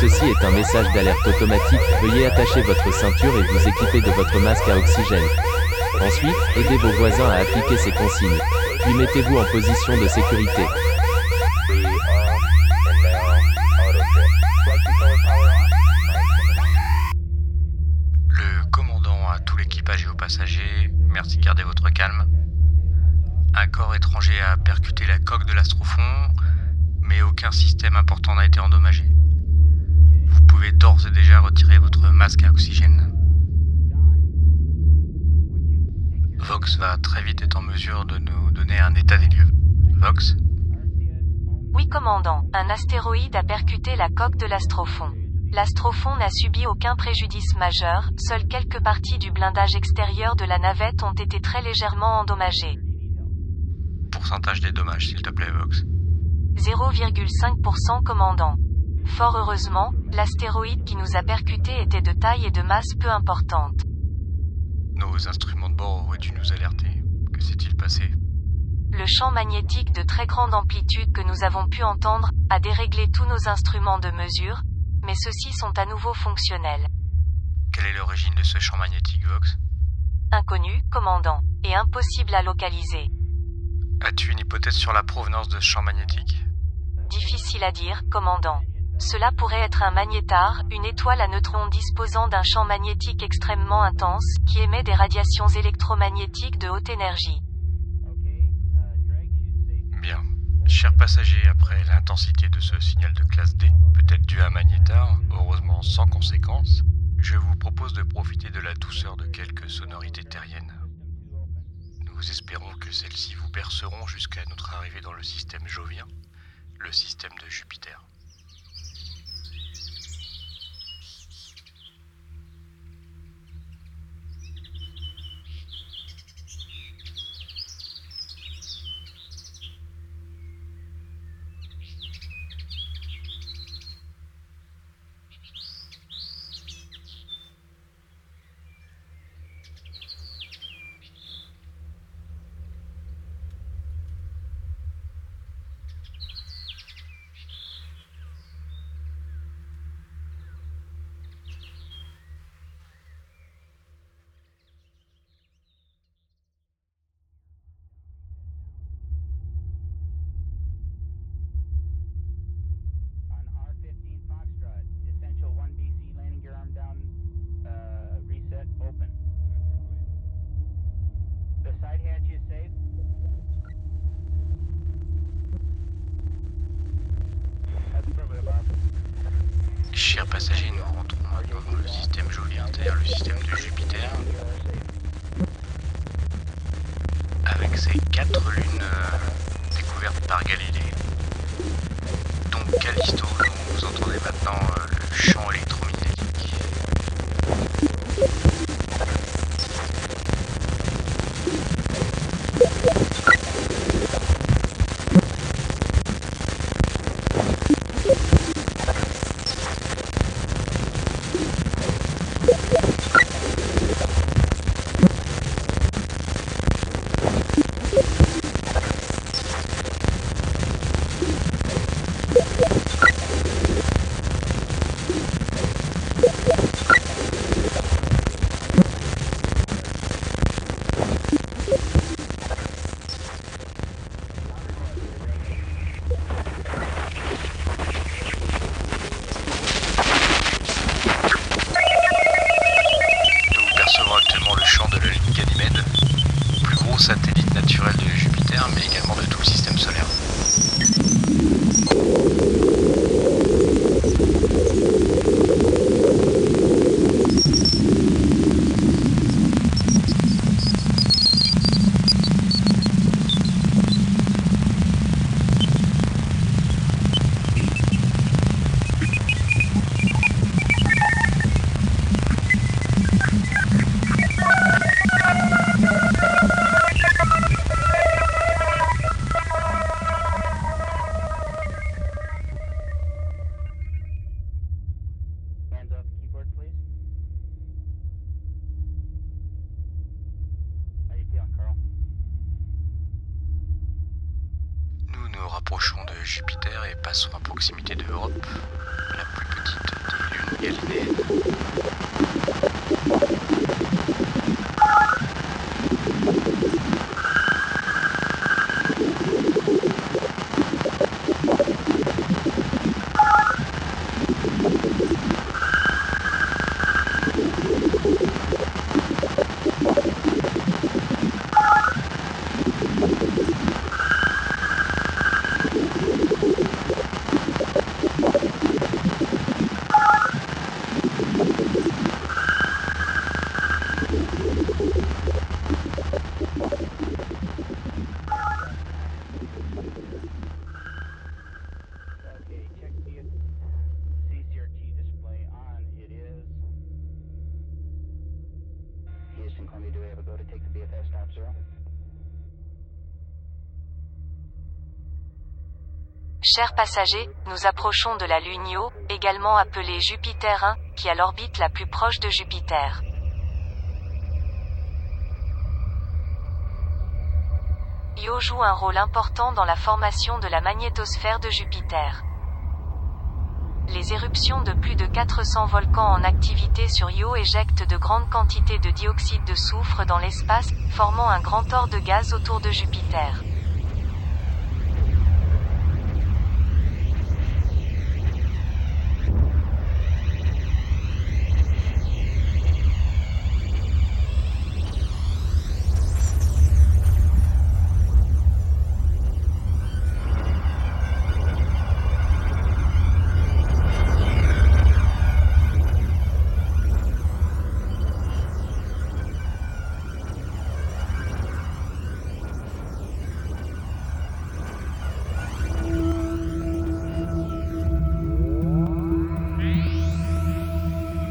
Ceci est un message d'alerte automatique, veuillez attacher votre ceinture et vous équiper de votre masque à oxygène. Ensuite, aidez vos voisins à appliquer ces consignes. Mettez-vous en position de sécurité. Le commandant à tout l'équipage et aux passagers, merci de garder votre calme. Un corps étranger a percuté la coque de l'Astrofond, mais aucun système important n'a été endommagé. Vous pouvez d'ores et déjà retirer votre masque à oxygène. Vox va très vite être en mesure de nous donner un état des lieux. Vox Oui, commandant, un astéroïde a percuté la coque de l'astrophon. L'astrophon n'a subi aucun préjudice majeur, seules quelques parties du blindage extérieur de la navette ont été très légèrement endommagées. Pourcentage des dommages, s'il te plaît, Vox. 0,5% commandant. Fort heureusement, l'astéroïde qui nous a percuté était de taille et de masse peu importante. Nos instruments de bord auraient dû nous alerter. Que s'est-il passé Le champ magnétique de très grande amplitude que nous avons pu entendre a déréglé tous nos instruments de mesure, mais ceux-ci sont à nouveau fonctionnels. Quelle est l'origine de ce champ magnétique, Vox Inconnu, commandant, et impossible à localiser. As-tu une hypothèse sur la provenance de ce champ magnétique Difficile à dire, commandant. Cela pourrait être un magnétar, une étoile à neutrons disposant d'un champ magnétique extrêmement intense, qui émet des radiations électromagnétiques de haute énergie. Bien. Chers passagers, après l'intensité de ce signal de classe D, peut-être dû à un magnétar, heureusement sans conséquence, je vous propose de profiter de la douceur de quelques sonorités terriennes. Nous espérons que celles-ci vous berceront jusqu'à notre arrivée dans le système jovien, le système de Jupiter. Chers passagers, nous rentrons dans le système jovien, c'est-à-dire le système de Jupiter, avec ses quatre lunes euh, découvertes par Galilée. Donc Callisto, dont vous entendez maintenant euh, le électromagnétique. De Jupiter et passons à proximité de la plus petite des lunes galiléennes. Chers passagers, nous approchons de la Lune Io, également appelée Jupiter 1, qui a l'orbite la plus proche de Jupiter. Io joue un rôle important dans la formation de la magnétosphère de Jupiter. Les éruptions de plus de 400 volcans en activité sur Io éjectent de grandes quantités de dioxyde de soufre dans l'espace, formant un grand tor de gaz autour de Jupiter.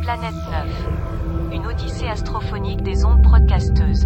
Planète 9. Une odyssée astrophonique des ondes broadcasteuses.